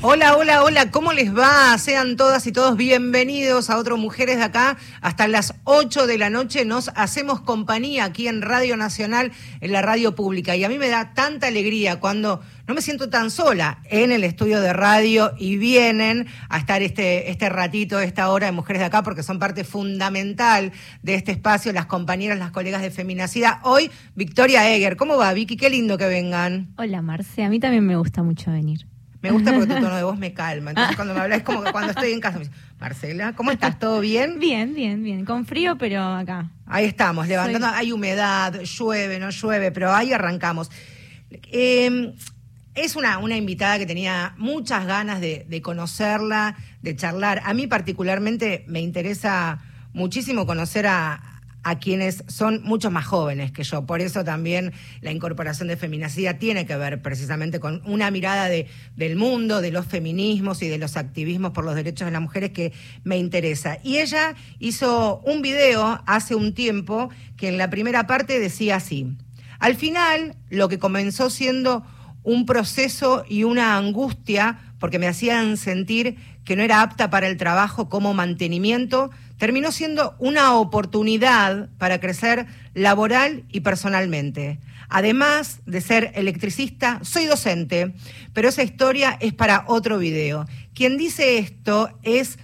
Hola, hola, hola, ¿cómo les va? Sean todas y todos bienvenidos a otro Mujeres de Acá. Hasta las 8 de la noche nos hacemos compañía aquí en Radio Nacional, en la radio pública. Y a mí me da tanta alegría cuando no me siento tan sola en el estudio de radio y vienen a estar este, este ratito, esta hora de Mujeres de Acá, porque son parte fundamental de este espacio, las compañeras, las colegas de Feminacida. Hoy, Victoria Eger. ¿Cómo va, Vicky? Qué lindo que vengan. Hola, Marce. A mí también me gusta mucho venir. Me gusta porque tu tono de voz me calma. Entonces, cuando me hablas es como que cuando estoy en casa me dice, Marcela, ¿cómo estás? ¿Todo bien? Bien, bien, bien. Con frío, pero acá. Ahí estamos, levantando. Hay humedad, llueve, no llueve, pero ahí arrancamos. Eh, es una, una invitada que tenía muchas ganas de, de conocerla, de charlar. A mí particularmente me interesa muchísimo conocer a, a quienes son mucho más jóvenes que yo. Por eso también la incorporación de feminacida tiene que ver precisamente con una mirada de, del mundo, de los feminismos y de los activismos por los derechos de las mujeres que me interesa. Y ella hizo un video hace un tiempo que en la primera parte decía así. Al final, lo que comenzó siendo un proceso y una angustia porque me hacían sentir que no era apta para el trabajo como mantenimiento, terminó siendo una oportunidad para crecer laboral y personalmente. Además de ser electricista, soy docente, pero esa historia es para otro video. Quien dice esto es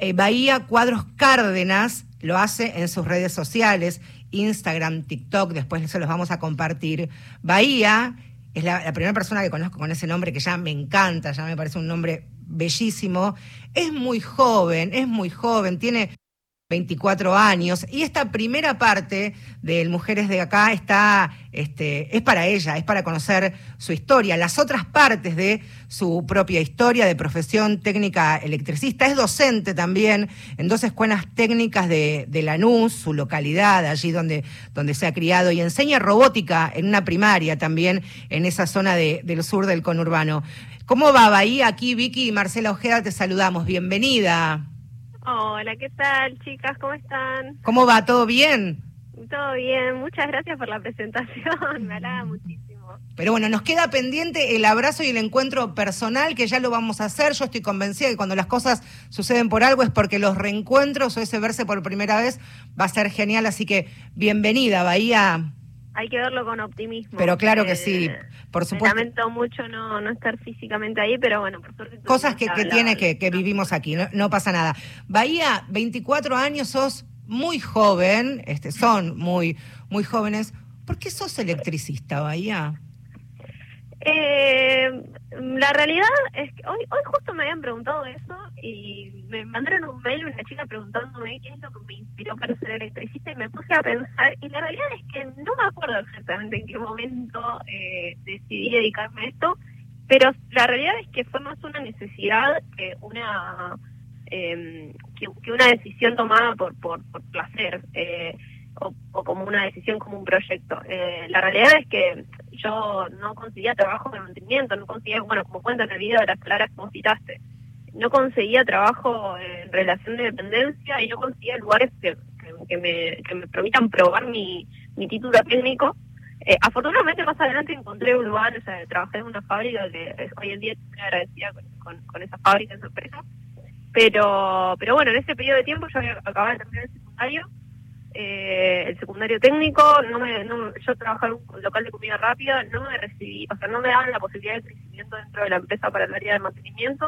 eh, Bahía Cuadros Cárdenas, lo hace en sus redes sociales, Instagram, TikTok, después se los vamos a compartir. Bahía es la, primera persona que conozco con ese nombre que ya me encanta, ya me parece un nombre bellísimo. Es muy joven, es muy joven, tiene 24 años y esta primera parte del Mujeres de acá está este, es para ella, es para conocer su historia, las otras partes de su propia historia de profesión técnica electricista, es docente también en dos escuelas técnicas de, de Lanús, su localidad, allí donde, donde se ha criado y enseña robótica en una primaria también en esa zona de, del sur del conurbano. ¿Cómo va Bahía? Aquí Vicky y Marcela Ojeda te saludamos, bienvenida. Hola, ¿qué tal, chicas? ¿Cómo están? ¿Cómo va? ¿Todo bien? Todo bien, muchas gracias por la presentación, me halaga muchísimo. Pero bueno, nos queda pendiente el abrazo y el encuentro personal, que ya lo vamos a hacer. Yo estoy convencida que cuando las cosas suceden por algo es porque los reencuentros o ese verse por primera vez va a ser genial. Así que bienvenida, Bahía. Hay que verlo con optimismo. Pero claro que sí, por supuesto. Me lamento mucho no, no estar físicamente ahí, pero bueno, por suerte. Cosas que, que tiene que, que vivimos aquí, no, no pasa nada. Bahía, 24 años, sos muy joven, este, son muy, muy jóvenes. ¿Por qué sos electricista, Bahía? Eh, la realidad es que hoy, hoy justo me habían preguntado eso y me mandaron un mail una chica preguntándome qué es lo que me inspiró para ser electricista y me puse a pensar y la realidad es que no me acuerdo exactamente en qué momento eh, decidí dedicarme a esto, pero la realidad es que fue más una necesidad que una eh, que, una decisión tomada por por, por placer. Eh, o, o, como una decisión, como un proyecto. Eh, la realidad es que yo no conseguía trabajo de mantenimiento, no conseguía, bueno, como cuenta en el video de las palabras como citaste, no conseguía trabajo en relación de dependencia y no conseguía lugares que, que, que me, que me permitan probar mi, mi título técnico. Eh, afortunadamente más adelante encontré un lugar, o sea, trabajé en una fábrica que hoy en día estoy agradecida con, con, con esa fábrica, esa empresa. Pero, pero bueno, en ese periodo de tiempo yo acababa de terminar el secundario eh, el secundario técnico, no me, no, yo trabajaba en un local de comida rápida, no me recibí, o sea, no me daban la posibilidad de crecimiento dentro de la empresa para el área de mantenimiento.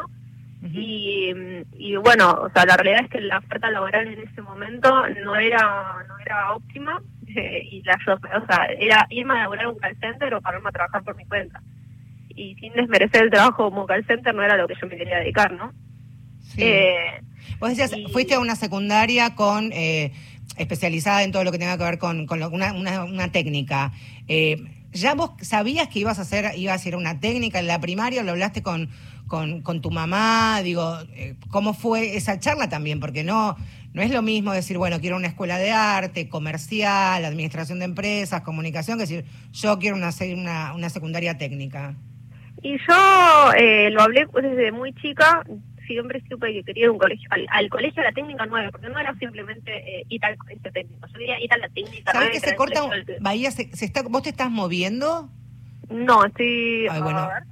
Uh -huh. y, y bueno, o sea, la realidad es que la oferta laboral en ese momento no era no era óptima eh, y la o sea, era irme a laborar un call center o pararme a trabajar por mi cuenta. Y sin desmerecer el trabajo como call center no era lo que yo me quería dedicar, ¿no? Sí. Eh, Vos decías, y, fuiste a una secundaria con eh, especializada en todo lo que tenga que ver con, con una, una, técnica. Eh, ¿Ya vos sabías que ibas a hacer, ibas a ir a una técnica en la primaria? ¿Lo hablaste con, con, con tu mamá? Digo, eh, ¿cómo fue esa charla también? Porque no, no es lo mismo decir, bueno, quiero una escuela de arte, comercial, administración de empresas, comunicación, que decir, yo quiero una, una, una secundaria técnica. Y yo eh, lo hablé desde muy chica, siempre supe que quería ir un colegio, al, al colegio de la técnica 9, porque no era simplemente eh, ir al colegio técnico, yo quería ir a la técnica ¿Sabes 9. que se corta? Bahía, se, se está, ¿vos te estás moviendo? No, estoy... Ay, a bueno, ver.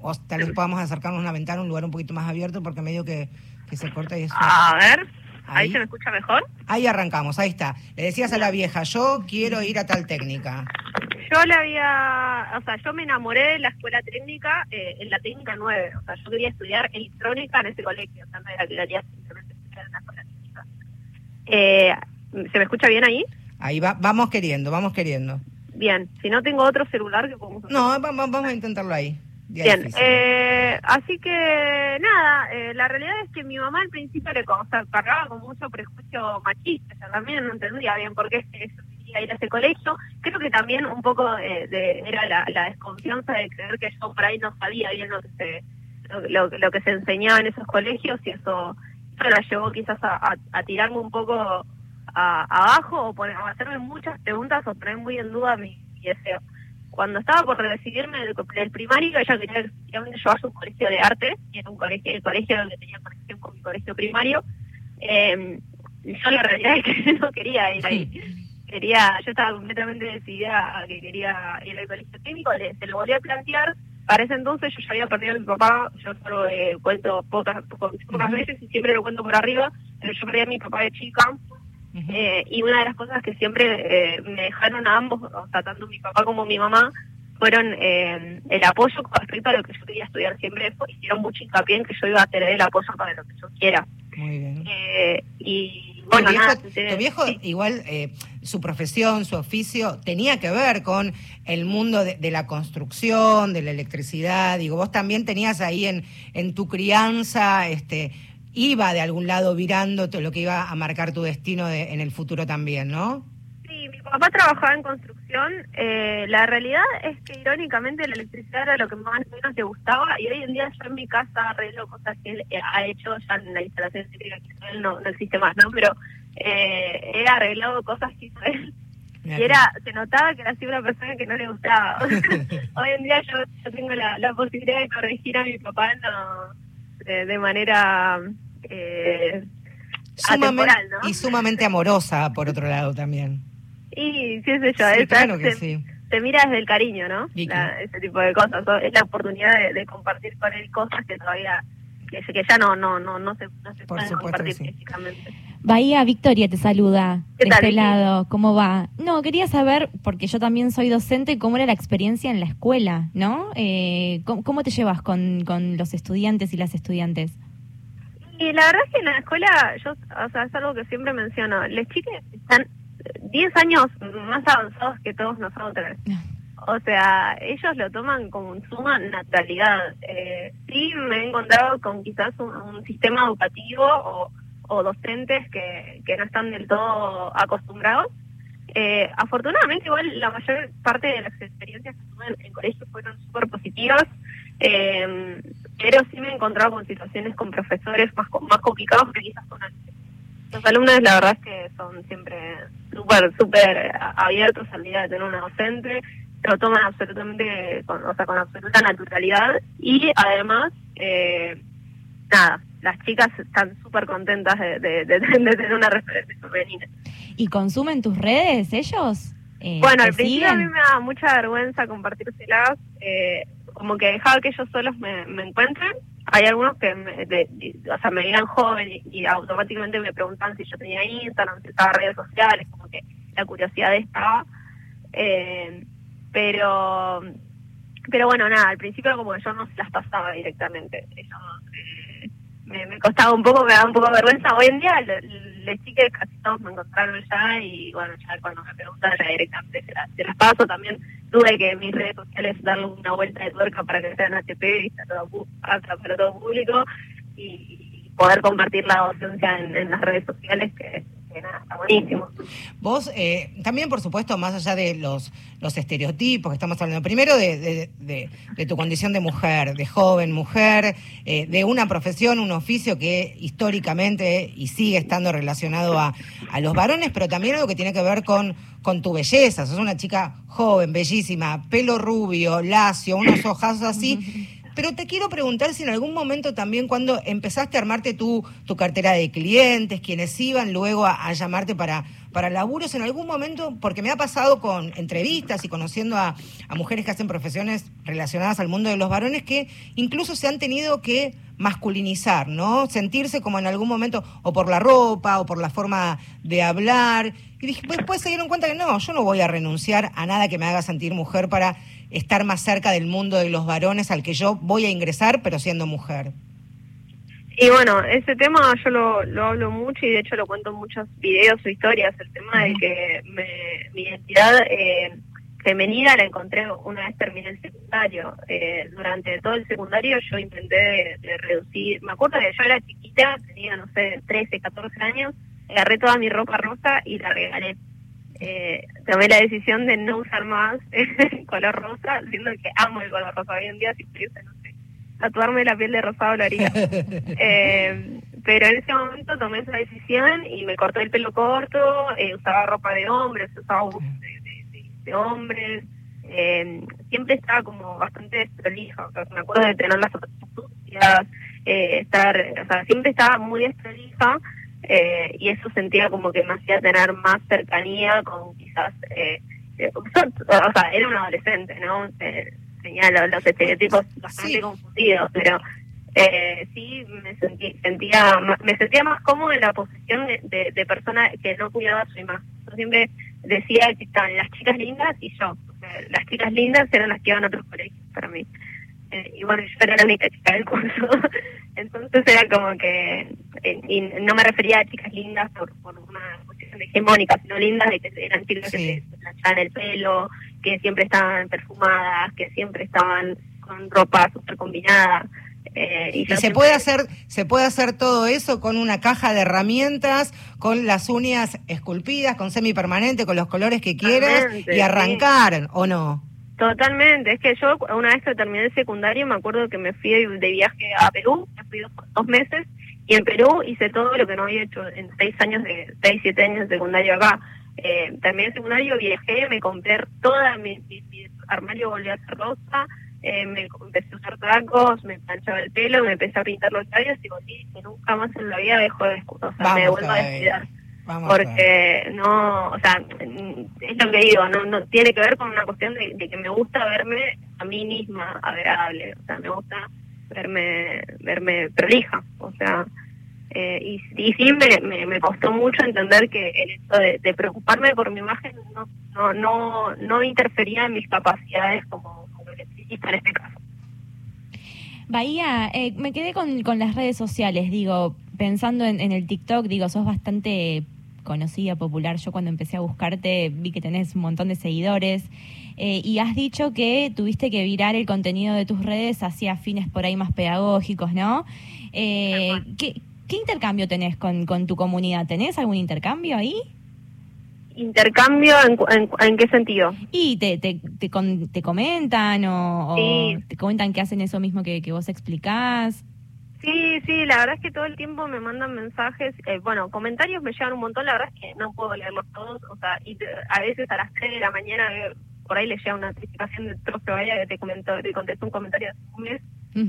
o tal vez podamos acercarnos a una ventana, un lugar un poquito más abierto, porque medio que, que se corta y eso. A ver, ahí. Ahí. se me escucha mejor. Ahí arrancamos, ahí está. Le decías a la vieja, yo quiero ir a tal técnica. Yo le había, o sea, yo me enamoré de la escuela técnica eh, en la técnica 9, o sea, yo quería estudiar electrónica en ese colegio, o sea, no era que quería simplemente estudiar en la escuela técnica. Eh, ¿Se me escucha bien ahí? Ahí va, vamos queriendo, vamos queriendo. Bien, si no tengo otro celular que podemos hacer. No, va- va- vamos a intentarlo ahí. Bien, eh, así que nada, eh, la realidad es que mi mamá al principio le o sea, cargaba con mucho prejuicio machista, sea, también no entendía bien por qué es- yo ir a ese colegio. Creo que también un poco eh, de, era la, desconfianza de creer que yo por ahí no sabía bien lo que se lo, que se enseñaba en esos colegios y eso, eso la llevó quizás a, a- a tirarme un poco a- abajo o, poner- o hacerme muchas preguntas o poner muy en duda mi, deseo cuando estaba por recibirme del, del primario, ella quería que efectivamente a un colegio de arte, y era un colegio, el colegio donde tenía conexión con mi colegio primario. Eh, yo la realidad es que no quería ir ahí. Quería, yo estaba completamente decidida a que quería ir al colegio técnico, le, se lo volví a plantear. Para ese entonces yo ya había perdido a mi papá, yo solo eh, cuento pocas, pocas, pocas veces y siempre lo cuento por arriba, pero yo perdí a mi papá de chica, eh, y una de las cosas que siempre eh, me dejaron a ambos, o sea, tanto mi papá como mi mamá, fueron eh, el apoyo con respecto a lo que yo quería estudiar. Siempre fue- hicieron mucho hincapié en que yo iba a tener el apoyo para lo que yo quiera. Muy bien. Eh, y bueno, tu viejo, nada, tu se- viejo sí. igual eh, su profesión, su oficio, tenía que ver con el mundo de, de la construcción, de la electricidad. Digo, vos también tenías ahí en, en tu crianza, este, iba de algún lado virando lo que iba a marcar tu destino de- en el futuro también, ¿no? Sí, mi papá trabajaba en construcción. Eh, la realidad es que irónicamente la electricidad era lo que más o menos le gustaba y hoy en día yo en mi casa arreglo cosas que él eh, ha hecho ya en la instalación eléctrica que él no, no existe más, ¿no? Pero eh, he arreglado cosas que hizo él y era se notaba que era así una persona que no le gustaba. hoy en día yo, yo tengo la, la posibilidad de corregir a mi papá no, de, de manera... Eh, Sumamente- atemporal, ¿no? Y sumamente amorosa, por otro lado, también. Y sí, sé yo, Sí, esa- claro que se, sí. se mira desde el cariño, ¿no? Y La- ese tipo de cosas. o- Es la oportunidad de, de compartir con él cosas que todavía, que, que ya no, no, no, no se, no se Por pueden supuesto compartir sí. físicamente. Bahía Victoria te saluda ¿Qué de tal, este lado. ¿Cómo va? No, quería saber, porque yo también soy docente, cómo era la experiencia en la escuela, ¿no? Eh, ¿cómo, cómo te llevas con, con los estudiantes y las estudiantes? Y la verdad es que en la escuela, yo, o sea, es algo que siempre menciono, los chicos están 10 años más avanzados que todos nosotros. O sea, ellos lo toman con suma naturalidad. Eh, sí me he encontrado con quizás un, sistema educativo o, docentes que, no están del todo acostumbrados. Eh, afortunadamente, igual la mayor parte de las experiencias que tuve en colegio fueron súper positivas, eh, pero sí me he encontrado con situaciones con profesores más, más complicados que quizás con alumnos. Los alumnos, la verdad es que son siempre súper, súper abiertos al día de tener una docente, lo toman absolutamente, con, o sea, con absoluta naturalidad y además, eh, nada, las chicas están súper contentas de, de- de- de tener una referencia femenina. ¿Y consumen tus redes ellos? Eh, Bueno, ¿te al principio a mí me da mucha vergüenza compartírselas, eh, como que dejaba que ellos solos me, me encuentren. Hay algunos que me, de- o sea, me veían joven y, automáticamente me preguntan si yo tenía Instagram, si estaba redes sociales, como que la curiosidad estaba. Eh, pero pero bueno, nada, al principio como que yo no se las pasaba directamente. Eso eh, me, costaba un poco, me daba un poco de vergüenza. Hoy en día los chicos casi todos me encontraron ya y bueno, ya cuando me preguntan ya directamente se las, se las paso. También tuve que en mis redes sociales darle una vuelta de tuerca para que sean ATP y está todo, para todo público y poder compartir la docencia en, en las redes sociales que, está buenísimo. Vos, eh, también, por supuesto, más allá de los, los estereotipos que estamos hablando, primero de- de tu condición de mujer, de joven mujer, eh, de una profesión, un oficio que históricamente y sigue estando relacionado a, a los varones, pero también algo que tiene que ver con, con tu belleza. Sos una chica joven, bellísima, pelo rubio, lacio, unos ojazos así. Pero te quiero preguntar si en algún momento también cuando empezaste a armarte tu, tu cartera de clientes, quienes iban luego a, llamarte para, para laburos, en algún momento, porque me ha pasado con entrevistas y conociendo a, a mujeres que hacen profesiones relacionadas al mundo de los varones, que incluso se han tenido que masculinizar, ¿no? Sentirse como en algún momento, o por la ropa, o por la forma de hablar. Y dije, pues, después se dieron cuenta que no, yo no voy a renunciar a nada que me haga sentir mujer para estar más cerca del mundo de los varones al que yo voy a ingresar, pero siendo mujer. Y bueno, ese tema yo lo, lo hablo mucho y de hecho lo cuento en muchos videos o historias, el tema de que me, mi identidad eh, femenina la encontré una vez terminé el secundario. Eh, durante todo el secundario yo intenté de, de reducir, me acuerdo que yo era chiquita, tenía, no sé, 13, 14 años, agarré toda mi ropa rosa y la regalé. Eh, tomé la decisión de no usar más el color rosa, siendo que amo el color rosa hoy en día, si pudiese, no sé, tatuarme la piel de rosado lo haría. eh, pero en ese momento tomé esa decisión y me corté el pelo corto, eh, usaba ropa de hombres, usaba buzos de, de, de- de hombres, eh, siempre estaba como bastante desprolija, o sea, me acuerdo de tener las zapatillas eh, estar, o sea, siempre estaba muy desprolija eh, y eso sentía como que me hacía tener más cercanía con quizás, eh, eh, o sea, era un adolescente, ¿no? Eh, tenía los, los estereotipos bastante Sí. confundidos, pero eh, sí me sentí, sentía me sentía más cómodo en la posición de, de, de persona que no cuidaba su imagen. Yo siempre decía que estaban las chicas lindas y yo. O sea, las chicas lindas eran las que iban a otros colegios para mí. Eh, y bueno, yo era la única chica del curso. Entonces era como que, eh, y no me refería a chicas lindas por, por una cuestión hegemónica, sino lindas de que eran chicas Sí. que se planchaban el pelo, que siempre estaban perfumadas, que siempre estaban con ropa súper combinada. Eh, y se puede hacer, se puede hacer todo eso con una caja de herramientas, con las uñas esculpidas, con semipermanente, con los colores que quieras y sí. arrancar, ¿o no? Totalmente, es que yo una vez que terminé el secundario me acuerdo que me fui de, viaje a Perú, me fui dos, dos meses y en Perú hice todo lo que no había hecho en seis años de seis siete años de secundario acá. Eh, terminé el secundario, viajé, me compré toda mi, mi- mi armario volvió a ser rosa, eh, me empecé a usar tacos, me planchaba el pelo, me empecé a pintar los labios y digo, nunca más en la vida dejo de o sea, me vuelvo a descuidar Vamos porque no, o sea, es lo que digo, no, no tiene que ver con una cuestión de, de que me gusta verme a mí misma agradable, o sea, me gusta verme verme prolija, o sea, eh, y, y sí me, me, me costó mucho entender que el hecho de, de preocuparme por mi imagen no, no, no, no interfería en mis capacidades como, como electricista en este caso. Bahía, eh, me quedé con, con las redes sociales, digo, pensando en, en el TikTok, digo, sos bastante conocida, popular. Yo cuando empecé a buscarte vi que tenés un montón de seguidores eh, y has dicho que tuviste que virar el contenido de tus redes hacia fines por ahí más pedagógicos, ¿no? Eh. ¿qué, ¿Qué intercambio tenés con, con tu comunidad? ¿Tenés algún intercambio ahí? ¿Intercambio en, en, en qué sentido? Y te, te, te, con- te comentan o, te comentan que hacen eso mismo que, que vos explicás. Sí, sí, la verdad es que todo el tiempo me mandan mensajes, eh, bueno, comentarios me llegan un montón, la verdad es que no puedo leerlos todos, o sea, y te- a veces a las 3 de la mañana eh, por ahí le llega una notificación del profe Vaya que te comentó, te contestó un comentario hace un mes,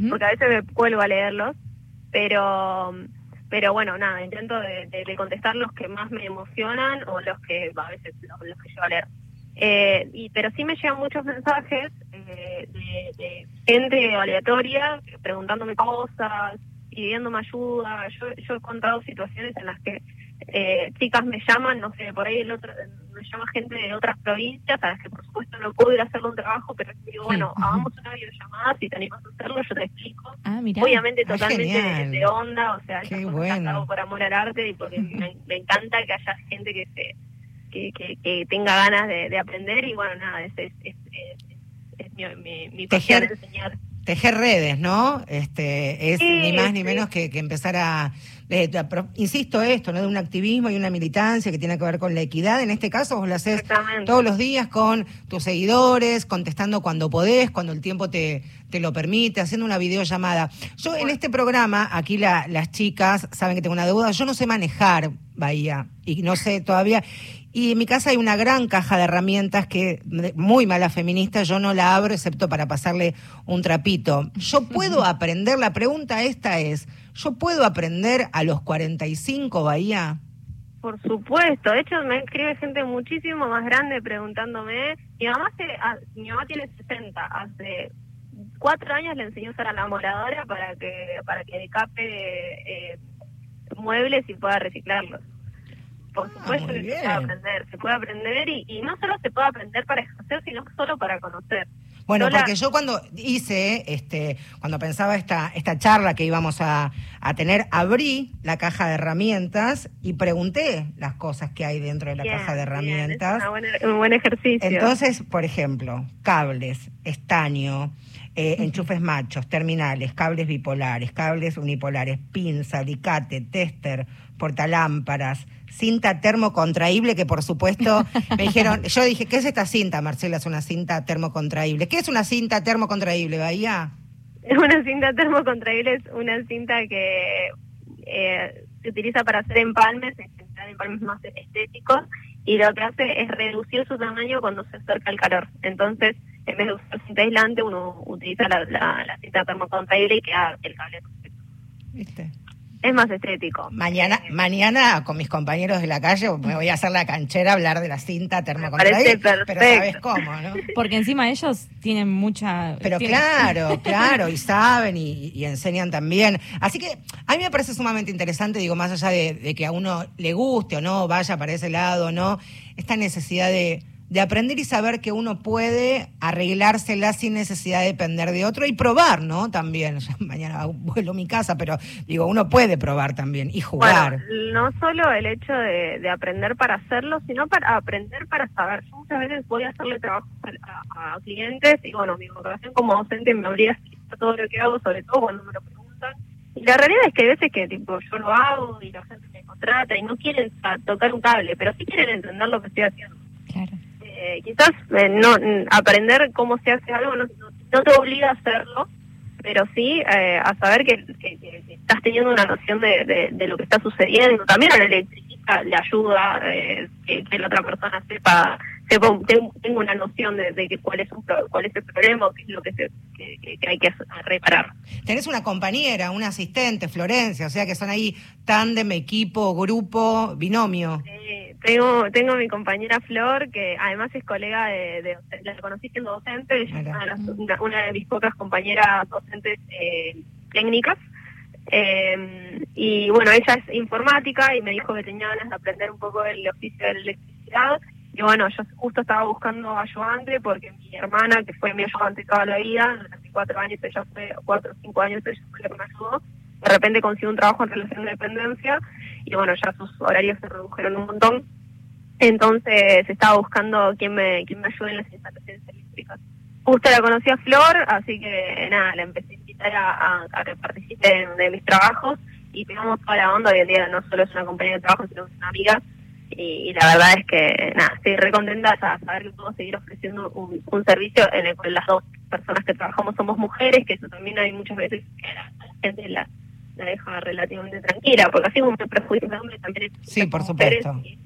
porque a veces me cuelgo a leerlos, pero pero bueno, nada, intento de, de- de contestar los que más me emocionan o los que a veces los, los que llevo a leer. Eh, y, pero sí me llegan muchos mensajes eh, de, de gente aleatoria preguntándome cosas, pidiéndome ayuda. Yo, yo he contado situaciones en las que eh, chicas me llaman, no sé, por ahí el otro, me llama gente de otras provincias a las que por supuesto no puedo ir a hacerle un trabajo, pero digo, bueno, hagamos una videollamada, si te animas a hacerlo, yo te explico. Ah. Obviamente Ah, totalmente de, de onda, o sea, cosas bueno. por amor al arte y porque me, me encanta que haya gente que se que, que, que tenga ganas de, de aprender y bueno, nada, es, es- es mi, mi, mi Tejer- enseñar. Tejer redes, ¿no? Este, es Sí, ni más ni menos que, que empezar a eh, insisto esto, ¿no? De un activismo y una militancia que tiene que ver con la equidad. En este caso vos lo haces todos los días con tus seguidores, contestando cuando podés, cuando el tiempo te, te lo permite, haciendo una videollamada. Yo en este programa, aquí la- las chicas saben que tengo una deuda, yo no sé manejar Bahía y no sé todavía. Y en mi casa hay una gran caja de herramientas que, muy mala feminista, yo no la abro excepto para pasarle un trapito. Yo puedo aprender, la pregunta esta es, ¿yo puedo aprender a los 45 Bahía? Por supuesto, de hecho me escribe gente muchísimo más grande preguntándome. Mi mamá, se, ah, mi mamá tiene 60, hace cuatro años le enseñó a usar a la moradora para que para que decape eh, muebles y pueda reciclarlos. Por Ah, supuesto que bien. se puede aprender, se puede aprender y, y no solo se puede aprender para ejercer, sino solo para conocer. Bueno, porque yo cuando hice, este, cuando pensaba esta, esta charla que íbamos a, a tener, abrí la caja de herramientas y pregunté las cosas que hay dentro de la Bien, caja de bien, herramientas. es una buena- un buen ejercicio. Entonces, por ejemplo, cables, estaño, eh, enchufes machos, terminales, cables bipolares, cables unipolares, pinza, alicate, tester, portalámparas, cinta termocontraíble, que por supuesto me dijeron, yo dije, ¿qué es esta cinta, Marcela? Es una cinta termocontraíble. ¿Qué es una cinta termocontraíble, Bahía? Una cinta termocontraíble es una cinta que eh, se utiliza para hacer empalmes, en general empalmes más estéticos, y lo que hace es reducir su tamaño cuando se acerca el calor. Entonces, en vez de usar cinta aislante, uno utiliza la, la- la cinta termocontraíble y queda el cable perfecto. ¿Viste? Es más estético. Mañana, Eh, mañana con mis compañeros de la calle me voy a hacer la canchera a hablar de la cinta parece termocontraíble, pero sabes cómo, ¿no? Porque encima ellos tienen mucha... Pero tienen- claro, claro, y saben y, y enseñan también. Así que a mí me parece sumamente interesante, digo, más allá de, de que a uno le guste o no, vaya para ese lado o no, esta necesidad de, de aprender y saber que uno puede arreglársela sin necesidad de depender de otro y probar, ¿no? También, Ya mañana vuelo a mi casa, pero digo, uno puede probar también y jugar. Bueno, no solo el hecho de, de aprender para hacerlo, sino para aprender para saber. Yo muchas veces voy a hacerle trabajo a, a clientes y bueno, mi vocación como docente me obliga a todo lo que hago, sobre todo cuando me lo preguntan. Y la realidad es que hay veces que tipo yo lo hago y la gente me contrata y no quieren tocar un cable, pero sí quieren entender lo que estoy haciendo. Claro. Eh, quizás eh, no mm, aprender cómo se hace algo no, no- te obliga a hacerlo, pero sí eh, a saber que, que- que- estás teniendo una noción de, de- lo que está sucediendo. También al electricista le ayuda eh, que, la otra persona sepa tengo, una noción de, de cuál es un cuál es el problema, o qué es lo que, se- que, que- que hay que reparar. Tenés una compañera, una asistente, Florencia, o sea que son ahí tándem, equipo, grupo, binomio. Eh, tengo tengo mi compañera Flor, que además es colega de, de la conocí siendo docente, es una- una de mis pocas compañeras docentes eh, técnicas. Eh, y bueno, ella es informática y me dijo que tenía ganas de aprender un poco el oficio de la electricidad. Y bueno, yo justo estaba buscando ayudante porque mi hermana, que fue mi ayudante toda la vida, durante cuatro años, ella fue, cuatro o cinco años, ella fue la que me ayudó. De repente consiguió un trabajo en relación de dependencia y bueno, ya sus horarios se redujeron un montón. Entonces estaba buscando quién me, quién me ayude en las instalaciones eléctricas. Justo la conocí a Flor, así que nada, la empecé a invitar a, que participe de, de mis trabajos y pegamos toda la onda. Hoy en día no solo es una compañera de trabajo, sino que es una amiga. Y, y la verdad es que nada, estoy re contenta de saber que puedo seguir ofreciendo un, un servicio en el cual las dos personas que trabajamos somos mujeres, que eso también hay muchas veces que la gente la, la deja relativamente tranquila, porque así como me prejuicio de hombres también hay Sí, por supuesto. Y,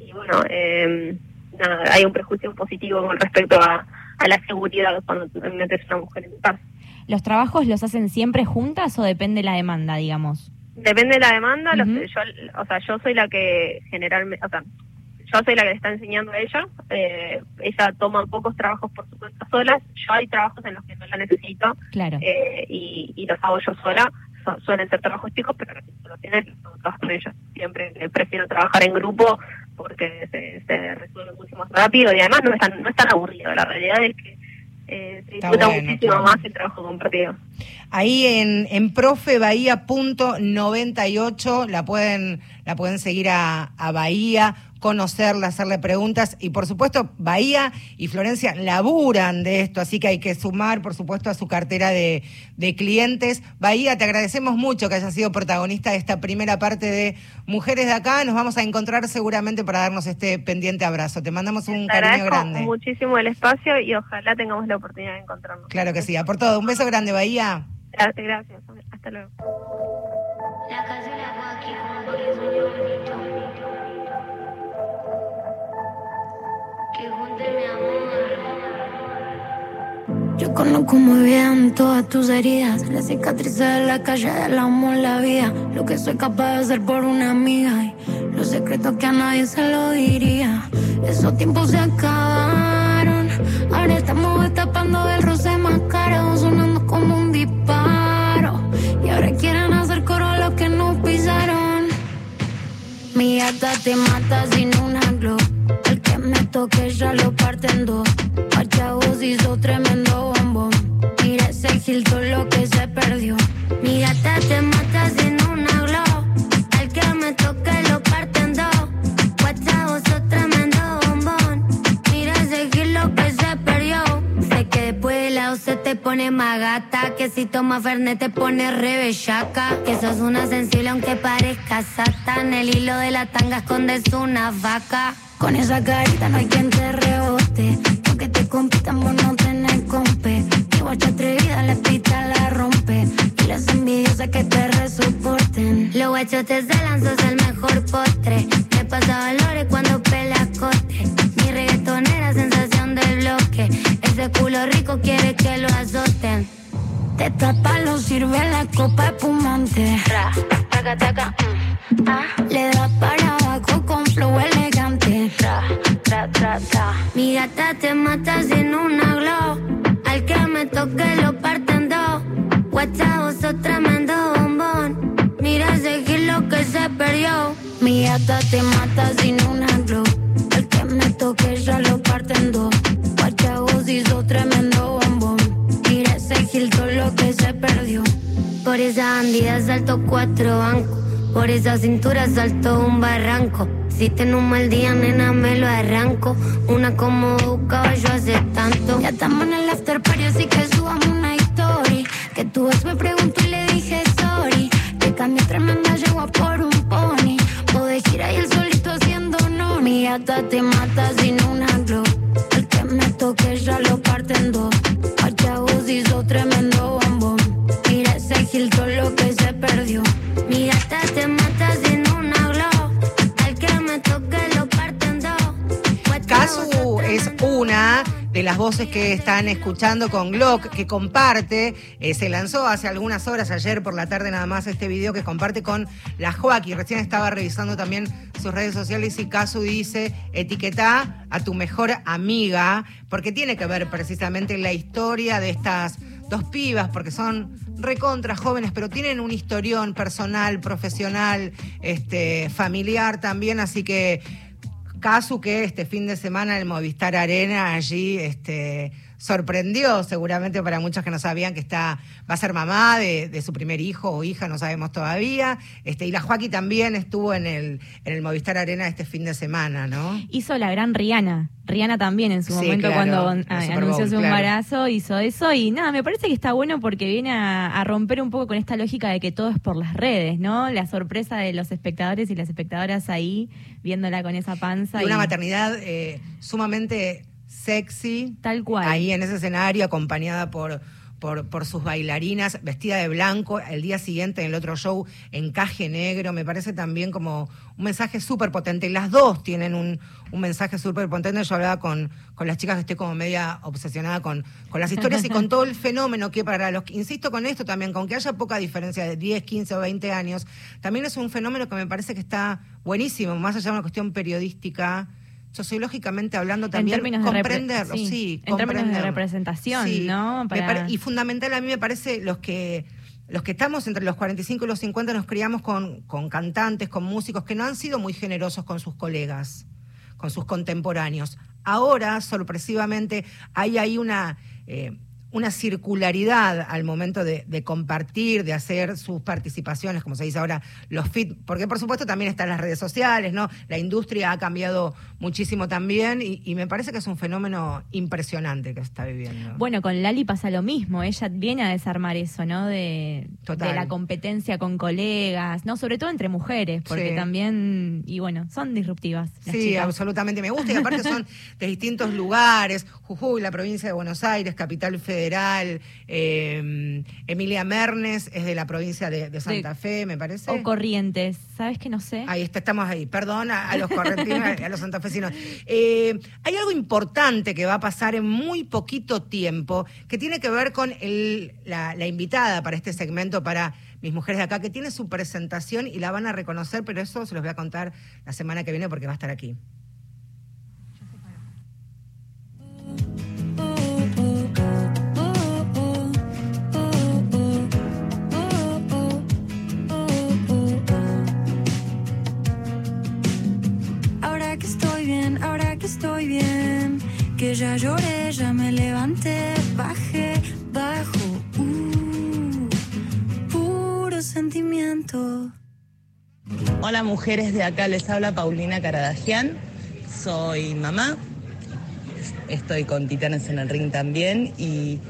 y bueno, eh, nada, hay un prejuicio positivo con respecto a, a la seguridad cuando tú metes una mujer en tu casa. ¿Los trabajos los hacen siempre juntas o depende la demanda, digamos? Depende de la demanda, los- Ujú. yo, o sea, yo soy la que generalmente, o sea, yo soy la que le está enseñando a ella, eh, ella toma pocos trabajos por su cuenta sola, yo hay trabajos en los que no la necesito Claro. eh, y, y los hago yo sola, Su- suelen ser trabajos chicos, pero las soluciones los todas con ella, siempre prefiero trabajar en grupo porque se, se resuelve mucho más rápido y además no es tan, no es tan aburrido, la realidad es que eh, se disfruta bueno, muchísimo claro. más el trabajo compartido. Ahí en, en profebahía.98 la pueden, la pueden seguir a, a Bahía conocerla, hacerle preguntas y por supuesto Bahía y Florencia laburan de esto, así que hay que sumar por supuesto a su cartera de, de clientes. Bahía, te agradecemos mucho que hayas sido protagonista de esta primera parte de Mujeres de Acá, nos vamos a encontrar seguramente para darnos este pendiente abrazo. Te mandamos un Te cariño grande. muchísimo el espacio y ojalá tengamos la oportunidad de encontrarnos. Claro que sí, a por todo. Un beso grande, Bahía. Gracias, gracias. Hasta luego. Yo conozco muy bien todas tus heridas, las cicatrices de la calle, el amor, la vida, lo que soy capaz de hacer por una amiga y los secretos que a nadie se lo diría. Esos tiempos se acabaron, ahora estamos escapando del roce más caro, sonando como un disparo. Y ahora quieren hacer coro a los que nos pisaron. Mi gata te mata glow. El que ya lo parte en dos. Guachavos hizo tremendo bombón. Mira ese gil todo lo que se perdió. Mi gata te mata sin una glow. El que me toque lo parte en dos. Guachavos hizo tremendo bombón. Mira ese gil lo que se perdió. Sé que después de la se te pone más gata. Que si toma Fernet te pone re bellaca. Que sos una sensible aunque parezca satán. El hilo de la tanga escondes una vaca. Con esa carita no hay quien te rebote. Aunque te compitan vos no tenés compe. Mi guacha atrevida la pita la rompe. Y las envidiosas que te resoporten. Los guachos te celan, sos el mejor postre. Me pasa valores cuando pela cote. Mi reggaetonera sensación del bloque. Ese culo rico quiere que lo azoten. Te tapa, lo sirve la copa espumante. Tra, taca, taca, mm, ah, Le da para abajo tra, tra, tra. Mi gata te mata sin una glow. Al que me toque lo parte en dos. Guachavo, sos tremendo bombón. Mira ese gil lo que se perdió. Mi gata te mata sin una glow. Al que me toque ya lo parte en dos. Guachavo, hizo tremendo bombón. Mira ese gil todo lo que se perdió. Por esa bandida salto cuatro bancos. Por esa cintura salto un barranco. Si tengo un mal día, nena, me lo arranco. Una como buscaba yo hace tanto. Ya estamos en el after party, así que subamos una story. Que tu ex me preguntó y le dije sorry. Que cambié tremenda yegua por un pony. Podés ir ahí el solito haciendo no. Mi gata te mata sin una glow. El que me toque ya lo parte en dos. Las voces que están escuchando con Glock, que comparte, eh, se lanzó hace algunas horas, ayer por la tarde nada más, este video que comparte con la Joaquín. Recién estaba revisando también sus redes sociales y Casu dice, etiqueta a tu mejor amiga, porque tiene que ver precisamente la historia de estas dos pibas, porque son recontra jóvenes, pero tienen un historión personal, profesional, este, familiar también, así que Casu que este fin de semana el Movistar Arena allí este, sorprendió seguramente para muchos que no sabían que está va a ser mamá de, de su primer hijo o hija, no sabemos todavía. Este, y la Joaquín también estuvo en el, en el Movistar Arena este fin de semana, ¿no? Hizo la gran Rihanna. Rihanna también en su Sí, momento claro, cuando ah, anunció su claro. embarazo hizo eso y nada, me parece que está bueno porque viene a, a romper un poco con esta lógica de que todo es por las redes, ¿no? La sorpresa de los espectadores y las espectadoras ahí viéndola con esa panza. Y una y- maternidad eh, sumamente sexy. Tal cual. Ahí en ese escenario, acompañada por, por, por sus bailarinas, vestida de blanco. El día siguiente, en el otro show, encaje negro. Me parece también como un mensaje súper potente. Las dos tienen un, un mensaje súper potente. Yo hablaba con, con las chicas que estoy como media obsesionada con, con las historias y con todo el fenómeno que para los insisto con esto también, con que haya poca diferencia de 10, 15 o 20 años, también es un fenómeno que me parece que está buenísimo, más allá de una cuestión periodística sociológicamente hablando también repre- comprenderlo, sí, sí, en términos de representación, ¿no? Para- y fundamental a mí me parece los que los que estamos entre los 45 y los 50 nos criamos con, con cantantes, con músicos que no han sido muy generosos con sus colegas, con sus contemporáneos. Ahora, sorpresivamente, hay ahí una, eh, una circularidad al momento de, de compartir, de hacer sus participaciones, como se dice ahora, los fit, porque por supuesto también están las redes sociales, ¿no? La industria ha cambiado muchísimo también y, y me parece que es un fenómeno impresionante que está viviendo. Bueno, con Lali pasa lo mismo, ella viene a desarmar eso, ¿no? De, la competencia con colegas, ¿no? Sobre todo entre mujeres, porque Sí. también, y bueno, son disruptivas. Las Sí, chicas. absolutamente me gusta y aparte son de distintos lugares, Jujuy, la provincia de Buenos Aires, capital federal, eh, Emilia Mernes es de la provincia de, de Santa De- Fe, me parece. O Corrientes, ¿sabes que no sé? Ahí está, estamos ahí. Perdón a, a los correntinos, a los santafesinos. Eh, hay algo importante que va a pasar en muy poquito tiempo que tiene que ver con el- la, la invitada para este segmento para mis mujeres de acá, que tiene su presentación y la van a reconocer, pero eso se los voy a contar la semana que viene porque va a estar aquí. Estoy bien, que ya lloré, ya me levanté, bajé, bajo, uh, puro sentimiento. Hola mujeres de acá, les habla Paulina Caradagian, soy mamá, estoy con Titanes en el Ring también y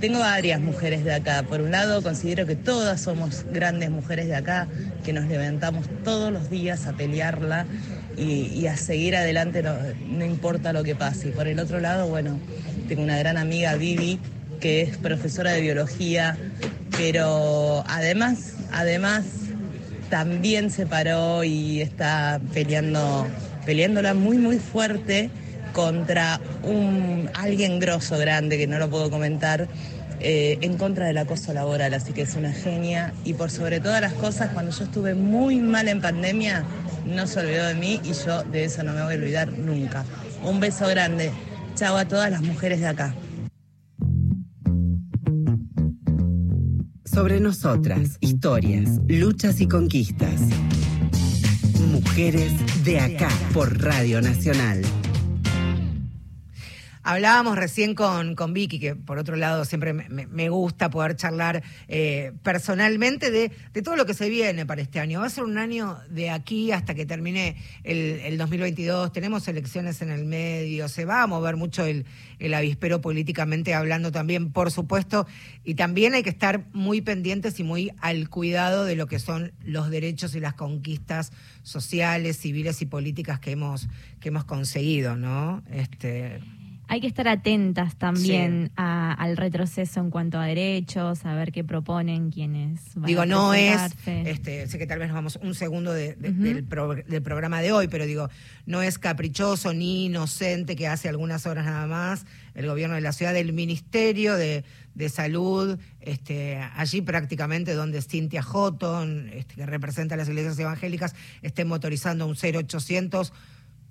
tengo varias mujeres de acá. Por un lado, considero que todas somos grandes mujeres de acá, que nos levantamos todos los días a pelearla y, a seguir adelante, no, no importa lo que pase. Y por el otro lado, bueno, tengo una gran amiga, Vivi, que es profesora de biología, pero además, además también se paró y está peleando, peleándola muy muy fuerte contra un alguien grosso, grande, que no lo puedo comentar, eh, en contra del acoso laboral, así que es una genia. Y por sobre todas las cosas, cuando yo estuve muy mal en pandemia, no se olvidó de mí y yo de eso no me voy a olvidar nunca. Un beso grande. Chao a todas las mujeres de acá. Sobre nosotras, historias, luchas y conquistas. Mujeres de acá por Radio Nacional. Hablábamos recién con, con Vicky, que por otro lado siempre me, gusta poder charlar eh, personalmente de, de todo lo que se viene para este año. Va a ser un año de aquí hasta que termine el, el 2022. Tenemos elecciones en el medio, se va a mover mucho el, el avispero políticamente hablando también, por supuesto. Y también hay que estar muy pendientes y muy al cuidado de lo que son los derechos y las conquistas sociales, civiles y políticas que hemos, que hemos conseguido, ¿no? Este, Hay que estar atentas también a- al retroceso en cuanto a derechos, a ver qué proponen quienes van Digo, a no es, este, sé que tal vez nos vamos un segundo de- de- Ujú. del, pro- del programa de hoy, pero digo, no es caprichoso ni inocente que hace algunas horas nada más el gobierno de la ciudad, del Ministerio de, de Salud, este, allí prácticamente donde Cynthia Houghton, este, que representa a las iglesias evangélicas, esté motorizando un 0800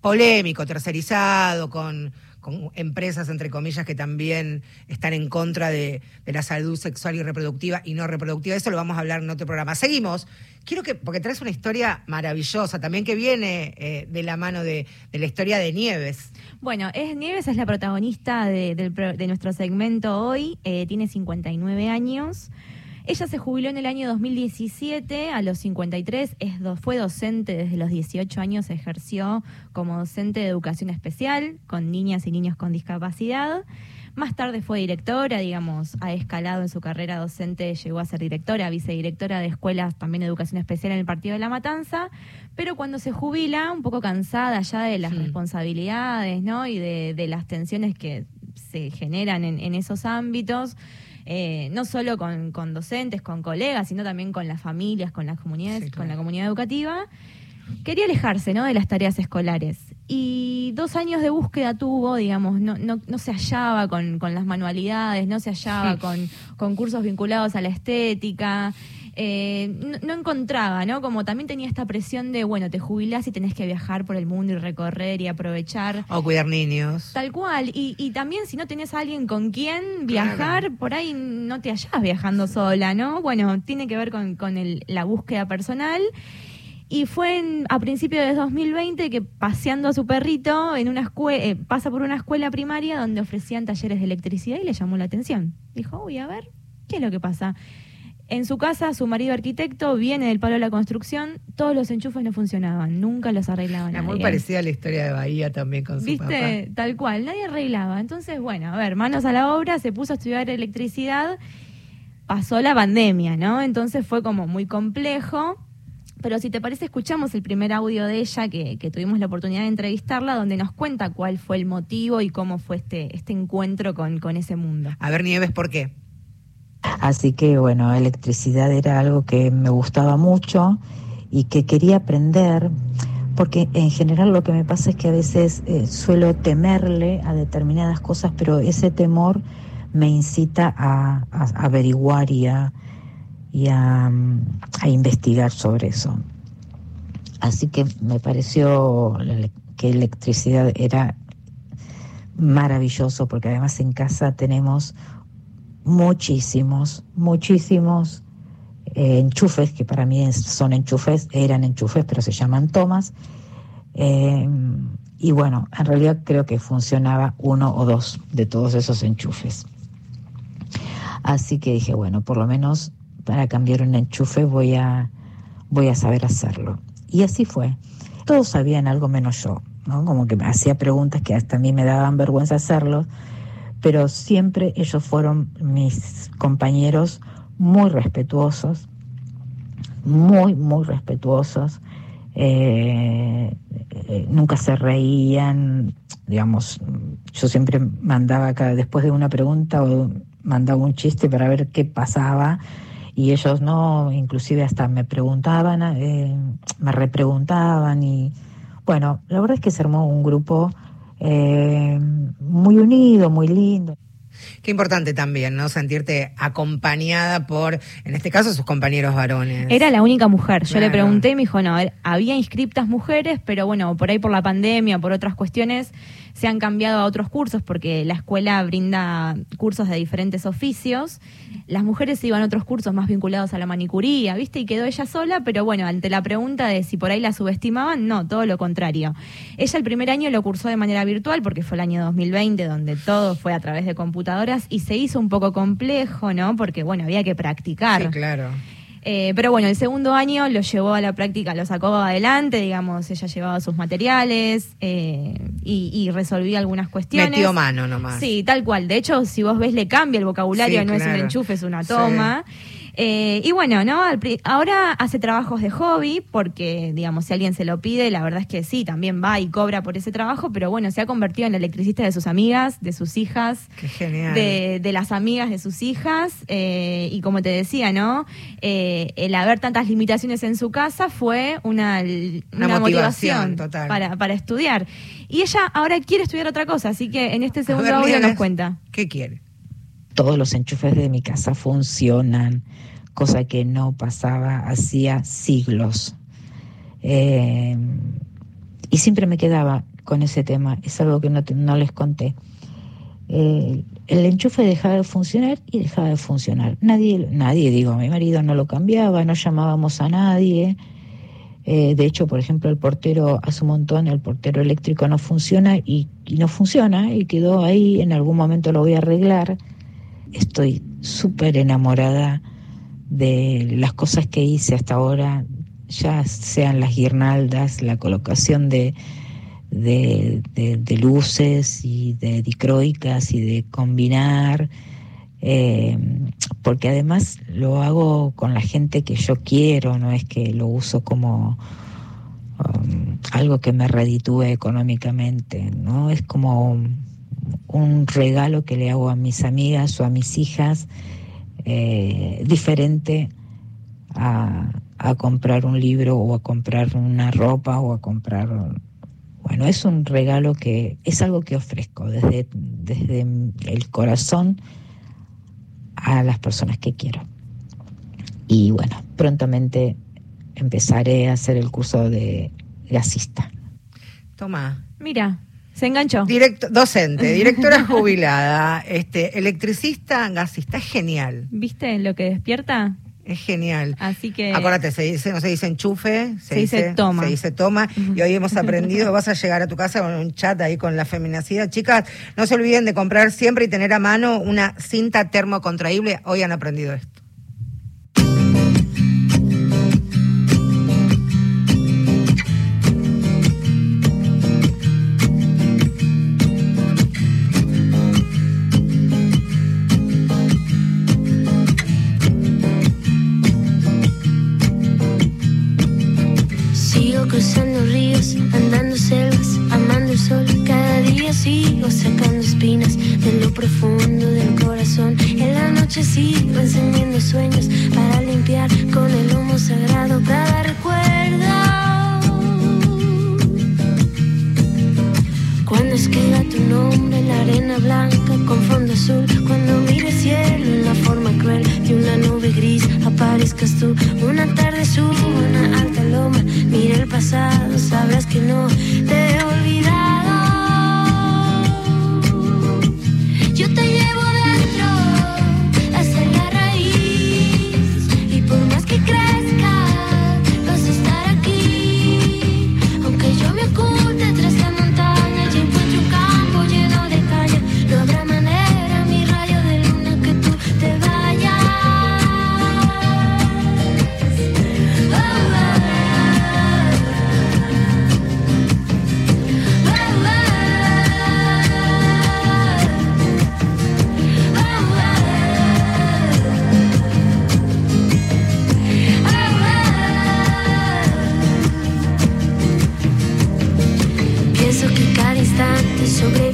polémico, tercerizado, con, con empresas, entre comillas, que también están en contra de, la salud sexual y reproductiva y no reproductiva. Eso lo vamos a hablar en otro programa. Seguimos. Quiero que, porque traes una historia maravillosa, también que viene eh, de la mano de, la historia de Nieves. Bueno, es, Nieves es la protagonista de nuestro segmento hoy, eh, tiene 59 años. Ella se jubiló en el año 2017, a los 53, es do- fue docente desde los 18 años, ejerció como docente de educación especial con niñas y niños con discapacidad. Más tarde fue directora, digamos, ha escalado en su carrera docente, llegó a ser directora, vicedirectora de escuelas también de educación especial en el Partido de la Matanza, pero cuando se jubila, un poco cansada ya de las Sí. responsabilidades, ¿no? Y de, de las tensiones que se generan en, en esos ámbitos, eh, no solo con, con docentes, con colegas, sino también con las familias, con las comunidades, Sí, con la comunidad educativa. Quería alejarse ¿no? de las tareas escolares. Y dos años de búsqueda tuvo, digamos, no, no, no se hallaba con, con las manualidades, no se hallaba Sí. con, con cursos vinculados a la estética. Eh, no, no encontraba, ¿no? Como también tenía esta presión de, bueno, te jubilás y tenés que viajar por el mundo y recorrer y aprovechar. O cuidar niños. Tal cual. Y, y también si no tenés a alguien con quien viajar, Claro. por ahí no te hallás viajando sola, ¿no? Bueno, tiene que ver con, con el- la búsqueda personal. Y fue en- a principios de 2020 que paseando a su perrito en una eh, pasa por una escuela primaria donde ofrecían talleres de electricidad y le llamó la atención. Dijo, uy, a ver, ¿qué es lo que pasa? En su casa, su marido arquitecto viene del palo de la construcción, todos los enchufes no funcionaban, nunca los arreglaban. Era muy parecida a la historia de Bahía también con su ¿Viste? papá. Tal cual, nadie arreglaba. Entonces, bueno, a ver, manos a la obra, se puso a estudiar electricidad, pasó la pandemia, ¿no? Entonces fue como muy complejo. Pero si te parece, escuchamos el primer audio de ella, que, que tuvimos la oportunidad de entrevistarla, donde nos cuenta cuál fue el motivo y cómo fue este, este encuentro con, con ese mundo. A ver, Nieves, ¿por qué? Así que bueno, electricidad era algo que me gustaba mucho y que quería aprender, porque en general lo que me pasa es que a veces eh, suelo temerle a determinadas cosas, pero ese temor me incita a, averiguar y a, y a, mm, a investigar sobre eso. Así que me pareció que electricidad era maravilloso, porque además en casa tenemos muchísimos, muchísimos eh, enchufes, que para mí son enchufes, eran enchufes, pero se llaman tomas. Eh, y bueno, en realidad creo que funcionaba uno o dos de todos esos enchufes. Así que dije, bueno, por lo menos para cambiar un enchufe voy a, voy a saber hacerlo. Y así fue. Todos sabían algo menos yo, ¿no? Como que me hacía preguntas que hasta a mí me daban vergüenza hacerlos, pero siempre ellos fueron mis compañeros muy respetuosos, muy, muy respetuosos. Eh, eh, nunca se reían, digamos, yo siempre mandaba cada, después de una pregunta o mandaba un chiste para ver qué pasaba y ellos no, inclusive hasta me preguntaban, eh, me repreguntaban y bueno, la verdad es que se armó un grupo eh, muy unido, muy lindo. Qué importante también, ¿no? Sentirte acompañada por, en este caso, sus compañeros varones. Era la única mujer. Yo le pregunté y me dijo, no, a ver, había inscriptas mujeres, pero bueno, por ahí por la pandemia, por otras cuestiones, se han cambiado a otros cursos porque la escuela brinda cursos de diferentes oficios. Las mujeres iban a otros cursos más vinculados a la manicuría, ¿viste? Y quedó ella sola, pero bueno, ante la pregunta de si por ahí la subestimaban, no, todo lo contrario. Ella el primer año lo cursó de manera virtual porque fue el año 2020 donde todo fue a través de computadoras y se hizo un poco complejo, ¿no? Porque bueno, había que practicar. Sí, claro. Eh, pero bueno, el segundo año lo llevó a la práctica, lo sacó adelante, digamos, ella llevaba sus materiales eh, y, y resolvía algunas cuestiones. Metió mano nomás. Sí, tal cual. De hecho, si vos ves, le cambia el vocabulario, Sí, no es un enchufe, es una Sí. Eh, y bueno, ¿no? Ahora hace trabajos de hobby, porque, digamos, si alguien se lo pide, la verdad es que sí, también va y cobra por ese trabajo, pero bueno, se ha convertido en la electricista de sus amigas, de sus hijas, Qué genial. de, de las amigas de sus hijas eh, y como te decía, ¿no? Eh, el haber tantas limitaciones en su casa fue una, Una una motivación motivación, total. Para, para estudiar. Y ella ahora quiere estudiar otra cosa, así que en este segundo ver, audio nos cuenta. ¿Qué quiere? Todos los enchufes de mi casa funcionan, cosa que no pasaba hacía siglos. Eh, y siempre me quedaba con ese tema, es algo que no, no les conté. Eh, el enchufe dejaba de funcionar y dejaba de funcionar. Nadie, nadie, digo, mi marido no lo cambiaba, no llamábamos a nadie. Eh, de hecho, por ejemplo, el portero hace un montón, el portero eléctrico no funciona y, y no funciona y quedó ahí, en algún momento lo voy a arreglar. Estoy súper enamorada de las cosas que hice hasta ahora, ya sean las guirnaldas, la colocación de, de, luces y de dicroicas y de combinar, eh, porque además lo hago con la gente que yo quiero, no es que lo uso como um, algo que me reditúe económicamente, ¿no? Es como un regalo que le hago a mis amigas o a mis hijas, eh, diferente a, a comprar un libro o a comprar una ropa o a comprar bueno, es un regalo que es algo que ofrezco desde, desde el corazón a las personas que quiero. Y bueno, prontamente empezaré a hacer el curso de gasista. Toma. Mira, se enganchó. Directo, docente, directora jubilada, este, electricista, gasista, es genial. ¿Viste lo que despierta? Es genial. Así que. Acuérdate, se dice, no se dice enchufe, se, Se dice toma. Se dice toma. Y hoy hemos aprendido, vas a llegar a tu casa con un chat ahí con la feminacidad. Chicas, no se olviden de comprar siempre y tener a mano una cinta termocontraíble. Hoy han aprendido esto. Noche sigo encendiendo sueños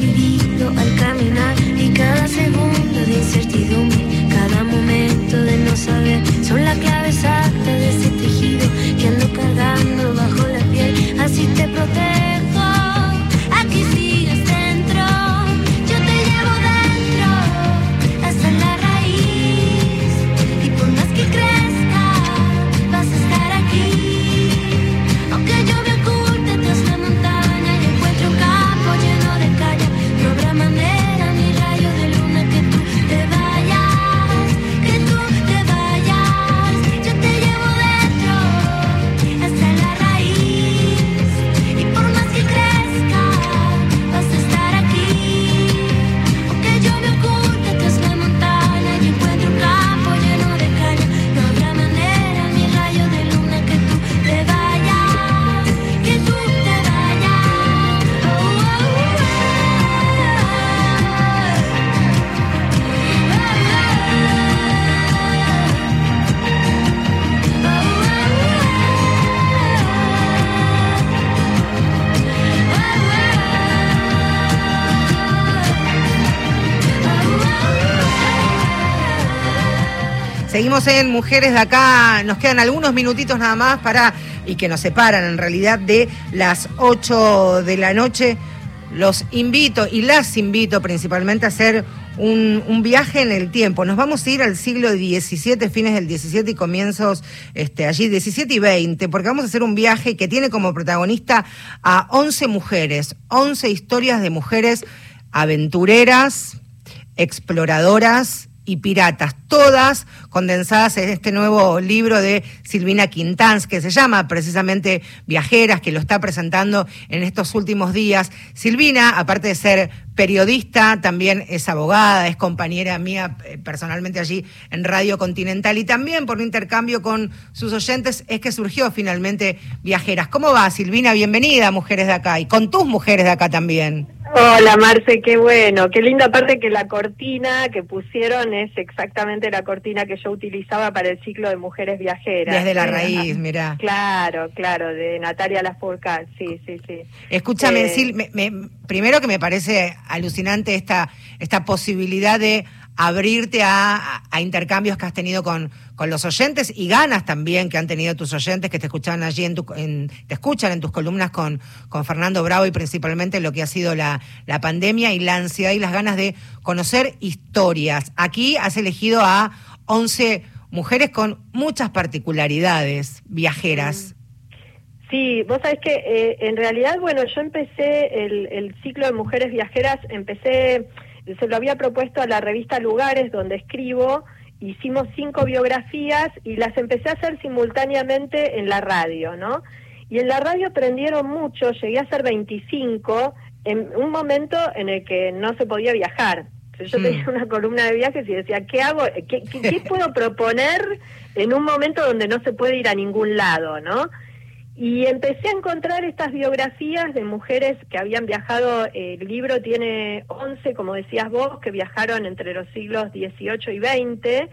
baby. En Mujeres de Acá, nos quedan algunos minutitos nada más para, y que nos separan en realidad de las 8 de la noche. Los invito y las invito principalmente a hacer un, viaje en el tiempo. Nos vamos a ir al siglo XVII, fines del XVII y comienzos este, allí, 17 y 20, porque vamos a hacer un viaje que tiene como protagonista a 11 mujeres, 11 historias de mujeres aventureras, exploradoras y piratas, todas condensadas en este nuevo libro de Silvina Quintanz, que se llama precisamente Viajeras, que lo está presentando en estos últimos días. Silvina, aparte de ser periodista, también es abogada, es compañera mía eh, personalmente allí en Radio Continental y también por un intercambio con sus oyentes es que surgió finalmente Viajeras. ¿Cómo va, Silvina? Bienvenida, Mujeres de Acá, y con tus mujeres de acá también. Hola Marce, qué bueno, qué linda parte que la cortina que pusieron es exactamente la cortina que yo utilizaba para el ciclo de mujeres viajeras. Desde la raíz, mirá. Claro, claro, de Natalia Lafourcade, sí, sí, sí. Escúchame, Eh, Sil, me- me- primero que me parece alucinante esta, esta posibilidad de abrirte a, a- intercambios que has tenido con, con los oyentes y ganas también que han tenido tus oyentes que te escuchan allí en tu, en- te escuchan en tus columnas con, con Fernando Bravo y principalmente lo que ha sido la, la pandemia y la ansiedad y las ganas de conocer historias. Aquí has elegido a 11 mujeres con muchas particularidades viajeras. Sí, vos sabés que eh, en realidad, bueno, yo empecé el, el ciclo de mujeres viajeras, empecé, se lo había propuesto a la revista Lugares, donde escribo, hicimos cinco biografías y las empecé a hacer simultáneamente en la radio, ¿no? Y en la radio aprendieron mucho, llegué a hacer 25 en un momento en el que no se podía viajar. Yo Mm. tenía una columna de viajes y decía, ¿qué hago? ¿Qué, qué, qué puedo proponer en un momento donde no se puede ir a ningún lado, no? Y empecé a encontrar estas biografías de mujeres que habían viajado, el libro tiene 11, como decías vos, que viajaron entre los siglos XVIII y XX,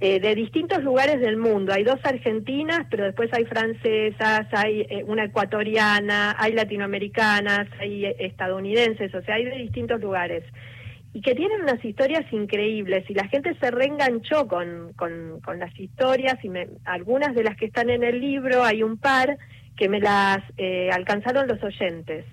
eh, de distintos lugares del mundo. Hay dos argentinas, pero después hay francesas, hay eh, una ecuatoriana, hay latinoamericanas, hay eh, estadounidenses, o sea, hay de distintos lugares. Y que tienen unas historias increíbles y la gente se reenganchó con, con, con las historias y me- algunas de las que están en el libro, hay un par que me las eh, alcanzaron los oyentes.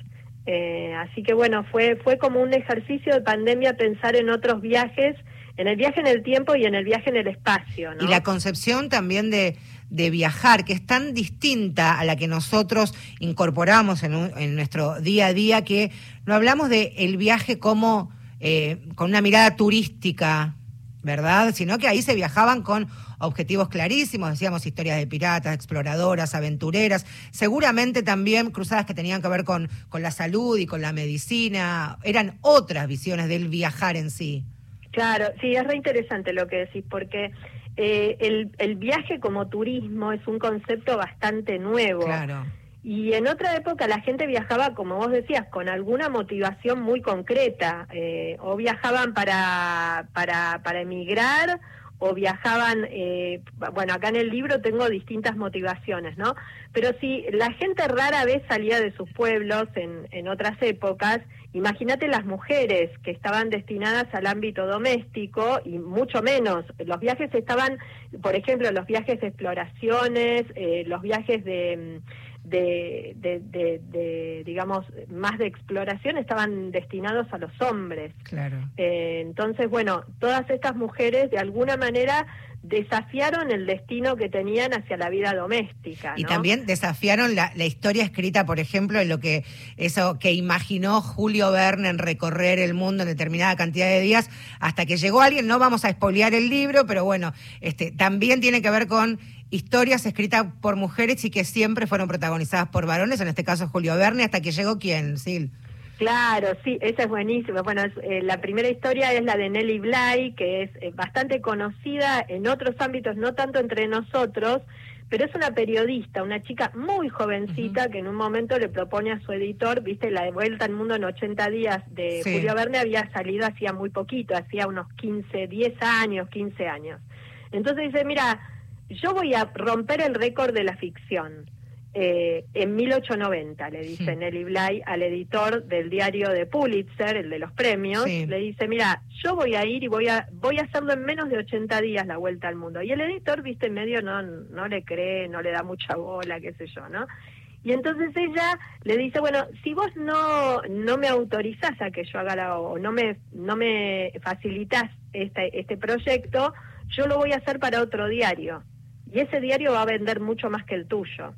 Eh, así que bueno, fue, fue como un ejercicio de pandemia pensar en otros viajes, en el viaje en el tiempo y en el viaje en el espacio. Y la concepción también de, de viajar, que es tan distinta a la que nosotros incorporamos en, un- en nuestro día a día, que no hablamos de el viaje como eh, con una mirada turística, ¿verdad? Sino que ahí se viajaban con objetivos clarísimos, decíamos historias de piratas, exploradoras, aventureras, seguramente también cruzadas que tenían que ver con, con la salud y con la medicina, eran otras visiones del viajar en sí. Claro, sí, es re interesante lo que decís, porque eh, el, el viaje como turismo es un concepto bastante nuevo. Claro. Y en otra época la gente viajaba, como vos decías, con alguna motivación muy concreta, eh, o viajaban para, para, para emigrar, o viajaban, eh, bueno, acá en el libro tengo distintas motivaciones, ¿no? Pero si la gente rara vez salía de sus pueblos en, en otras épocas, imagínate las mujeres que estaban destinadas al ámbito doméstico y mucho menos. Los viajes estaban, por ejemplo, los viajes de exploraciones, eh, los viajes de... de, de, de, de, digamos, más de exploración estaban destinados a los hombres. Claro. Eh, entonces, bueno, todas estas mujeres de alguna manera desafiaron el destino que tenían hacia la vida doméstica. Y también desafiaron la, la historia escrita, por ejemplo, en lo que eso que imaginó Julio Verne en recorrer el mundo en determinada cantidad de días, hasta que llegó alguien, no vamos a espolear el libro, pero bueno, este también tiene que ver con historias escritas por mujeres y que siempre fueron protagonizadas por varones, en este caso Julio Verne, hasta que llegó quién, Sil. Claro, sí, esa es buenísima. Bueno, es, eh, la primera historia es la de Nelly Bly, que es eh, bastante conocida en otros ámbitos, no tanto entre nosotros, pero es una periodista, una chica muy jovencita que en un momento le propone a su editor, viste, la de Vuelta al Mundo en 80 días de Sí. Julio Verne había salido hacía muy poquito, hacía unos 15, 10 años, 15 años. Entonces dice, mira, yo voy a romper el récord de la ficción. Eh, en 1890, le dice Hmm. Nelly Bly al editor del diario de Pulitzer, el de los premios, Sí. le dice, mira, yo voy a ir y voy a voy a hacerlo en menos de 80 días la vuelta al mundo. Y el editor, viste, en medio no, no le cree, no le da mucha bola, qué sé yo, ¿no? Y entonces ella le dice, bueno, si vos no, no me autorizás a que yo haga la, o no me, no me facilitas este, este proyecto, yo lo voy a hacer para otro diario. Y ese diario va a vender mucho más que el tuyo.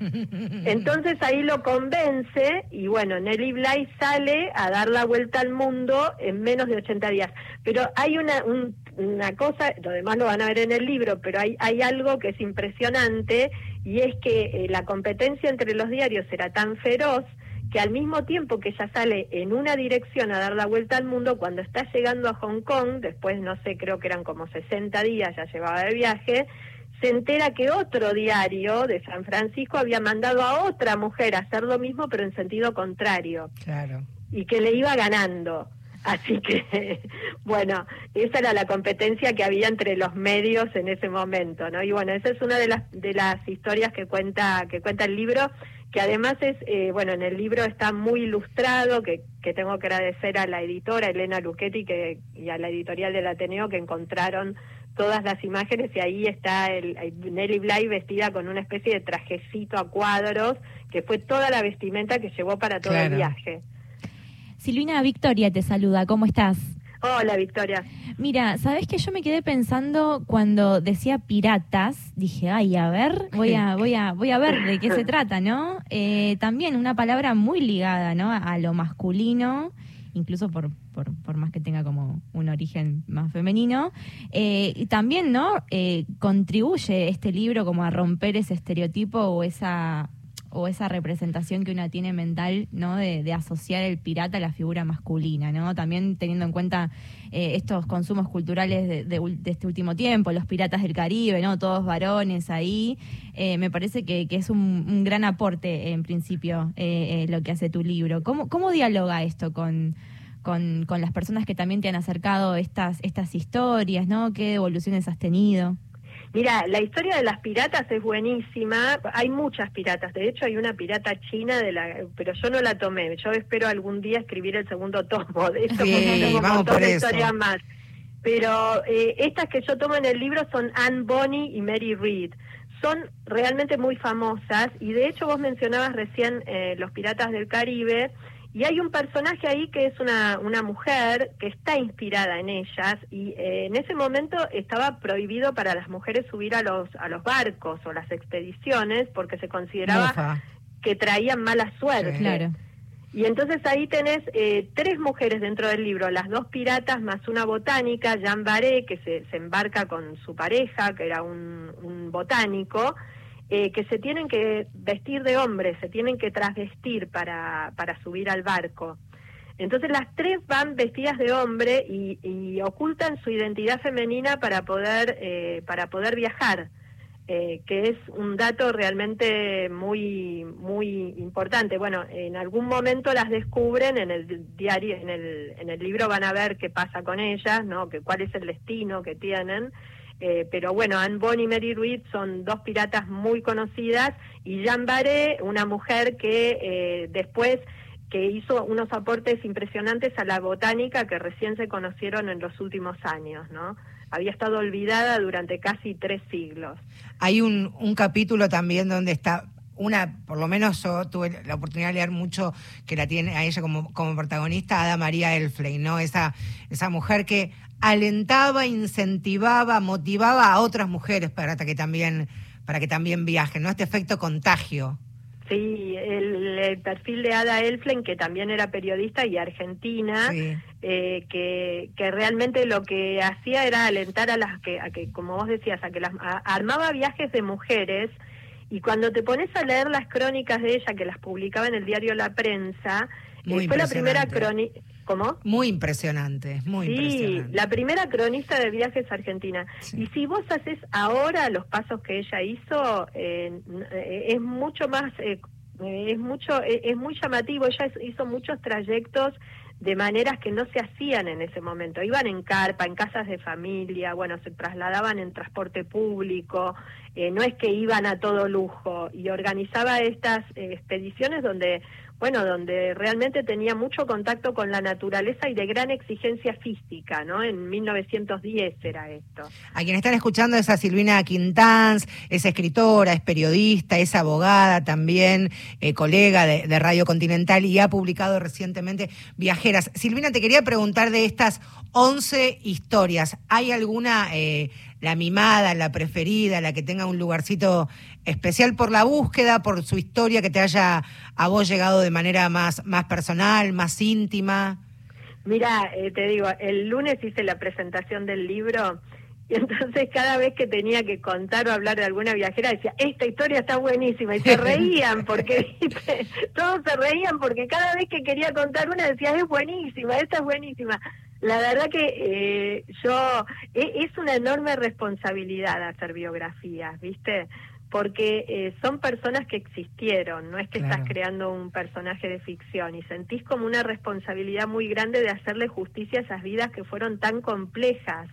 Entonces ahí lo convence y bueno, Nelly Bly sale a dar la vuelta al mundo en menos de 80 días. Pero hay una, un- una cosa, lo demás lo van a ver en el libro, pero hay, hay algo que es impresionante y es que eh, la competencia entre los diarios era tan feroz que al mismo tiempo que ella sale en una dirección a dar la vuelta al mundo, cuando está llegando a Hong Kong, después no sé, creo que eran como 60 días, ya llevaba de viaje, se entera que otro diario de San Francisco había mandado a otra mujer a hacer lo mismo, pero en sentido contrario, Claro. y que le iba ganando. Así que, bueno, esa era la competencia que había entre los medios en ese momento, ¿no? Y bueno, esa es una de las de las historias que cuenta que cuenta el libro, que además es, eh, bueno, en el libro está muy ilustrado, que, que tengo que agradecer a la editora Elena Luchetti que, y a la editorial del Ateneo que encontraron todas las imágenes y ahí está el, el Nelly Bly vestida con una especie de trajecito a cuadros, que fue toda la vestimenta que llevó para todo el viaje. Silvina Victoria te saluda, ¿cómo estás? Hola, Victoria. Mira, ¿sabes que yo me quedé pensando cuando decía piratas? Dije, ay, a ver, voy a, voy a, voy a ver de qué se trata, ¿no? Eh, también una palabra muy ligada, ¿no? A lo masculino, incluso por, por, por más que tenga como un origen más femenino. Eh, y también, ¿no? Eh, contribuye este libro como a romper ese estereotipo o esa o esa representación que una tiene mental, ¿no? De, asociar el pirata a la figura masculina, ¿no? También teniendo en cuenta eh, estos consumos culturales de, este último tiempo, los piratas del Caribe, ¿no? Todos varones ahí. Me parece que, es un, gran aporte, en principio, lo que hace tu libro. ¿Cómo, cómo dialoga esto con, con, con las personas que también te han acercado estas, estas historias, ¿no? ¿Qué evoluciones has tenido? Mira, la historia de las piratas es buenísima. Hay muchas piratas. De hecho, hay una pirata china de la, pero yo no la tomé. Yo espero algún día escribir el segundo tomo de esto sí, vamos por eso. más. Pero eh, estas que yo tomo en el libro son Anne Bonny y Mary Read. Son realmente muy famosas y de hecho vos mencionabas recién eh, los piratas del Caribe y hay un personaje ahí que es una, una mujer que está inspirada en ellas y eh, en ese momento estaba prohibido para las mujeres subir a los, a los barcos o las expediciones porque se consideraba que traían mala suerte. Claro. Y entonces ahí tenés eh, tres mujeres dentro del libro, las dos piratas más una botánica, Jean Baré, que se, se embarca con su pareja, que era un, un botánico, eh, que se tienen que vestir de hombre, se tienen que trasvestir para, para subir al barco. Entonces las tres van vestidas de hombre y, ocultan su identidad femenina para poder, eh, para poder viajar, eh, que es un dato realmente muy, muy importante. Bueno, en algún momento las descubren en el diario, en el, en el libro van a ver qué pasa con ellas, ¿no? que cuál es el destino que tienen. Eh, pero bueno, Anne Bonny y Mary Read son dos piratas muy conocidas y Jean Baré, una mujer que eh, después que hizo unos aportes impresionantes a la botánica que recién se conocieron en los últimos años, ¿no? Había estado olvidada durante casi tres siglos. Hay un, un capítulo también donde está una, por lo menos yo tuve la oportunidad de leer mucho que la tiene a ella como, como protagonista, Ada María Elfley, ¿no? Esa, esa mujer que alentaba, incentivaba, motivaba a otras mujeres para que también, para que también viajen, ¿no? Este efecto contagio. Sí, el, perfil de Ada Elflen, que también era periodista y argentina, eh, que, que realmente lo que hacía era alentar a las que, a que como vos decías, a que las armaba viajes de mujeres y cuando te pones a leer las crónicas de ella, que las publicaba en el diario La Prensa, eh, fue la primera crónica ¿Cómo? Muy impresionante, muy sí, la primera cronista de viajes Argentina. Y si vos haces ahora los pasos que ella hizo, eh, eh, es mucho más, eh, es mucho, es muy llamativo. Ella hizo muchos trayectos de maneras que no se hacían en ese momento. Iban en carpa, en casas de familia, bueno, se trasladaban en transporte público, no es que iban a todo lujo y organizaba estas expediciones donde bueno, donde realmente tenía mucho contacto con la naturaleza y de gran exigencia física, ¿no? En 1910 era esto. A quien están escuchando es a Silvina Quintanz, es escritora, es periodista, es abogada también, eh, colega de, Radio Continental y ha publicado recientemente Viajeras. Silvina, te quería preguntar de estas 11 historias, ¿hay alguna... Eh, la mimada, la preferida, la que tenga un lugarcito especial por la búsqueda, por su historia que te haya a vos llegado de manera más, más personal, más íntima? Mira, eh, te digo, el lunes hice la presentación del libro y entonces cada vez que tenía que contar o hablar de alguna viajera decía, esta historia está buenísima y se reían porque todos se reían porque cada vez que quería contar una decía, es buenísima, esta es buenísima. La verdad que eh, yo, e, es una enorme responsabilidad hacer biografías, ¿viste? Porque eh, son personas que existieron, no es que estás creando un personaje de ficción y sentís como una responsabilidad muy grande de hacerle justicia a esas vidas que fueron tan complejas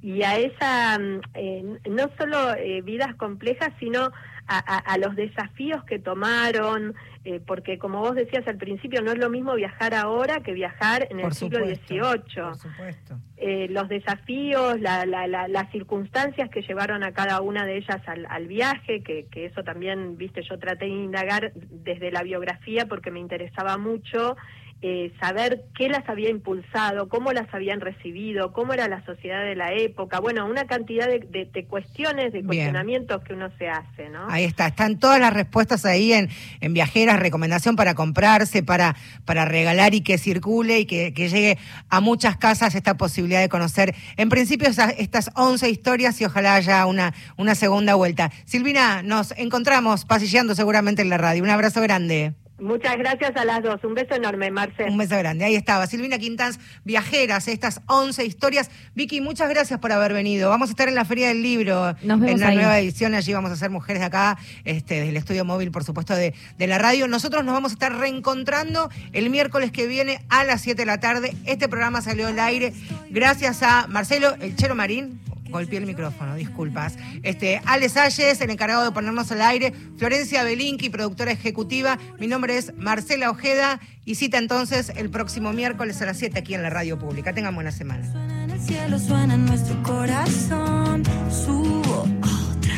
y a esa, mm, eh, no solo eh, vidas complejas, sino a, los desafíos que tomaron, eh, porque como vos decías al principio, no es lo mismo viajar ahora que viajar en el siglo XVIII. Por supuesto. Eh, los desafíos, la, las circunstancias que llevaron a cada una de ellas al, viaje, que, que, eso también, viste, yo traté de indagar desde la biografía porque me interesaba mucho eh, saber qué las había impulsado, cómo las habían recibido, cómo era la sociedad de la época, bueno, una cantidad de, de- de cuestiones, de Bien. cuestionamientos que uno se hace, ¿no? Ahí está, están todas las respuestas ahí en, en Viajeras, recomendación para comprarse, para, para regalar y que circule y que, que llegue a muchas casas esta posibilidad de conocer, en principio, esas- estas 11 historias y ojalá haya una, una segunda vuelta. Silvina, nos encontramos pasilleando seguramente en la radio. Un abrazo grande. Muchas gracias a las dos, un beso enorme, Marce. Un beso grande. Ahí estaba Silvina Quintans, viajeras, estas 11 historias. Vicky, muchas gracias por haber venido. Vamos a estar en la Feria del Libro, Nos vemos en la ahí. nueva edición. Allí vamos a ser mujeres de acá, este, desde el estudio móvil, por supuesto, de, de la radio. Nosotros nos vamos a estar reencontrando el miércoles que viene a las 7 de la tarde. Este programa salió al aire gracias a Marcelo El Chero Marín. Golpeé el micrófono, disculpas. Este, Ale Salles, el encargado de ponernos al aire. Florencia Belinqui, productora ejecutiva. Mi nombre es Marcela Ojeda. Y cita entonces el próximo miércoles a las 7 aquí en la radio pública. Tengan buena semana. Suena en el cielo, suena en nuestro corazón. Subo otra,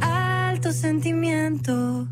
otra. Alto sentimiento.